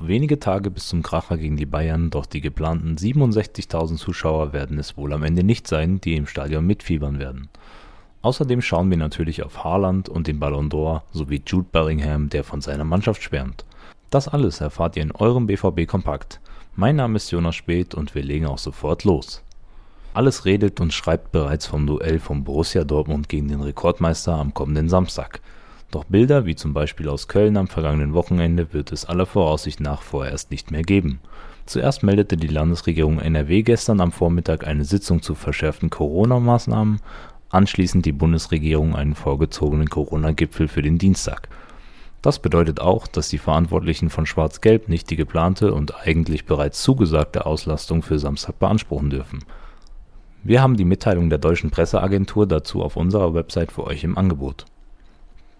wenige Tage bis zum Kracher gegen die Bayern, doch die geplanten 67.000 Zuschauer werden es wohl am Ende nicht sein, die im Stadion mitfiebern werden. Außerdem schauen wir natürlich auf Haaland und den Ballon d'Or sowie Jude Bellingham, der von seiner Mannschaft schwärmt. Das alles erfahrt ihr in eurem BVB Kompakt. Mein Name ist Jonas Speth und wir legen auch sofort los. Alles redet und schreibt bereits vom Duell von Borussia Dortmund gegen den Rekordmeister am kommenden Samstag. Doch Bilder wie zum Beispiel aus Köln am vergangenen Wochenende wird es aller Voraussicht nach vorerst nicht mehr geben. Zuerst meldete die Landesregierung NRW gestern am Vormittag eine Sitzung zu verschärften Corona-Maßnahmen, anschließend die Bundesregierung einen vorgezogenen Corona-Gipfel für den Dienstag. Das bedeutet auch, dass die Verantwortlichen von Schwarz-Gelb nicht die geplante und eigentlich bereits zugesagte Auslastung für Samstag beanspruchen dürfen. Wir haben die Mitteilung der deutschen Presseagentur dazu auf unserer Website für euch im Angebot.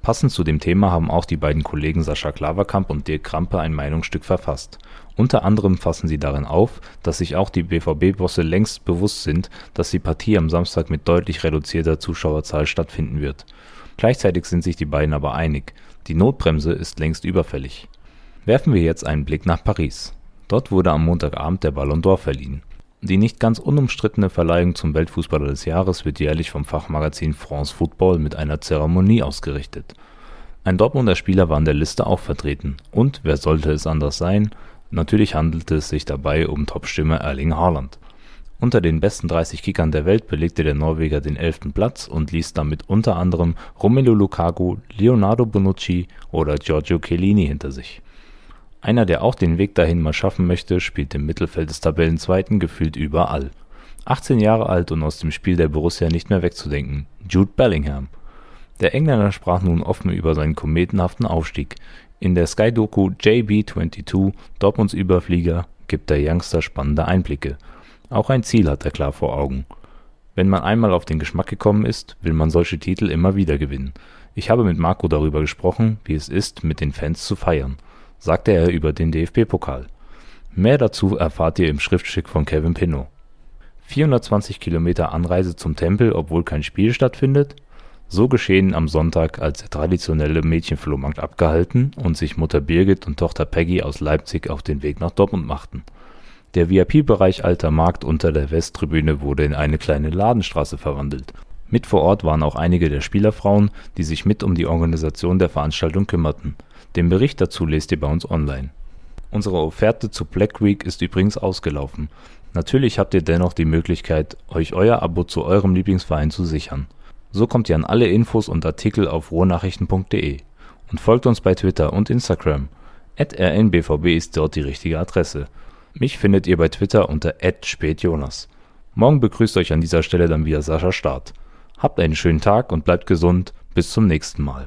Passend zu dem Thema haben auch die beiden Kollegen Sascha Klaverkamp und Dirk Krampe ein Meinungsstück verfasst. Unter anderem fassen sie darin auf, dass sich auch die BVB-Bosse längst bewusst sind, dass die Partie am Samstag mit deutlich reduzierter Zuschauerzahl stattfinden wird. Gleichzeitig sind sich die beiden aber einig, die Notbremse ist längst überfällig. Werfen wir jetzt einen Blick nach Paris. Dort wurde am Montagabend der Ballon d'Or verliehen. Die nicht ganz unumstrittene Verleihung zum Weltfußballer des Jahres wird jährlich vom Fachmagazin France Football mit einer Zeremonie ausgerichtet. Ein Dortmunder Spieler war in der Liste auch vertreten. Und wer sollte es anders sein? Natürlich handelte es sich dabei um Topstimme Erling Haaland. Unter den besten 30 Kickern der Welt belegte der Norweger den 11. Platz und ließ damit unter anderem Romelu Lukaku, Leonardo Bonucci oder Giorgio Chiellini hinter sich einer, der auch den Weg dahin mal schaffen möchte, spielt im Mittelfeld des Tabellenzweiten gefühlt überall. 18 Jahre alt und aus dem Spiel der Borussia nicht mehr wegzudenken, Jude Bellingham. Der Engländer sprach nun offen über seinen kometenhaften Aufstieg. In der Sky-Doku JB22, Dortmunds Überflieger, gibt der Youngster spannende Einblicke. Auch ein Ziel hat er klar vor Augen. Wenn man einmal auf den Geschmack gekommen ist, will man solche Titel immer wieder gewinnen. Ich habe mit Marco darüber gesprochen, wie es ist, mit den Fans zu feiern sagte er über den DFB-Pokal. Mehr dazu erfahrt ihr im Schriftstück von Kevin Pinnow. 420 Kilometer Anreise zum Tempel, obwohl kein Spiel stattfindet? So geschehen am Sonntag, als der traditionelle Mädchenflohmarkt abgehalten und sich Mutter Birgit und Tochter Peggy aus Leipzig auf den Weg nach Dortmund machten. Der VIP-Bereich Alter Markt unter der Westtribüne wurde in eine kleine Ladenstraße verwandelt. Mit vor Ort waren auch einige der Spielerfrauen, die sich mit um die Organisation der Veranstaltung kümmerten den Bericht dazu lest ihr bei uns online. Unsere Offerte zu Black Week ist übrigens ausgelaufen. Natürlich habt ihr dennoch die Möglichkeit, euch euer Abo zu eurem Lieblingsverein zu sichern. So kommt ihr an alle Infos und Artikel auf rohnachrichten.de und folgt uns bei Twitter und Instagram. rnbvb ist dort die richtige Adresse. Mich findet ihr bei Twitter unter spätjonas. Morgen begrüßt euch an dieser Stelle dann wieder Sascha Start. Habt einen schönen Tag und bleibt gesund. Bis zum nächsten Mal.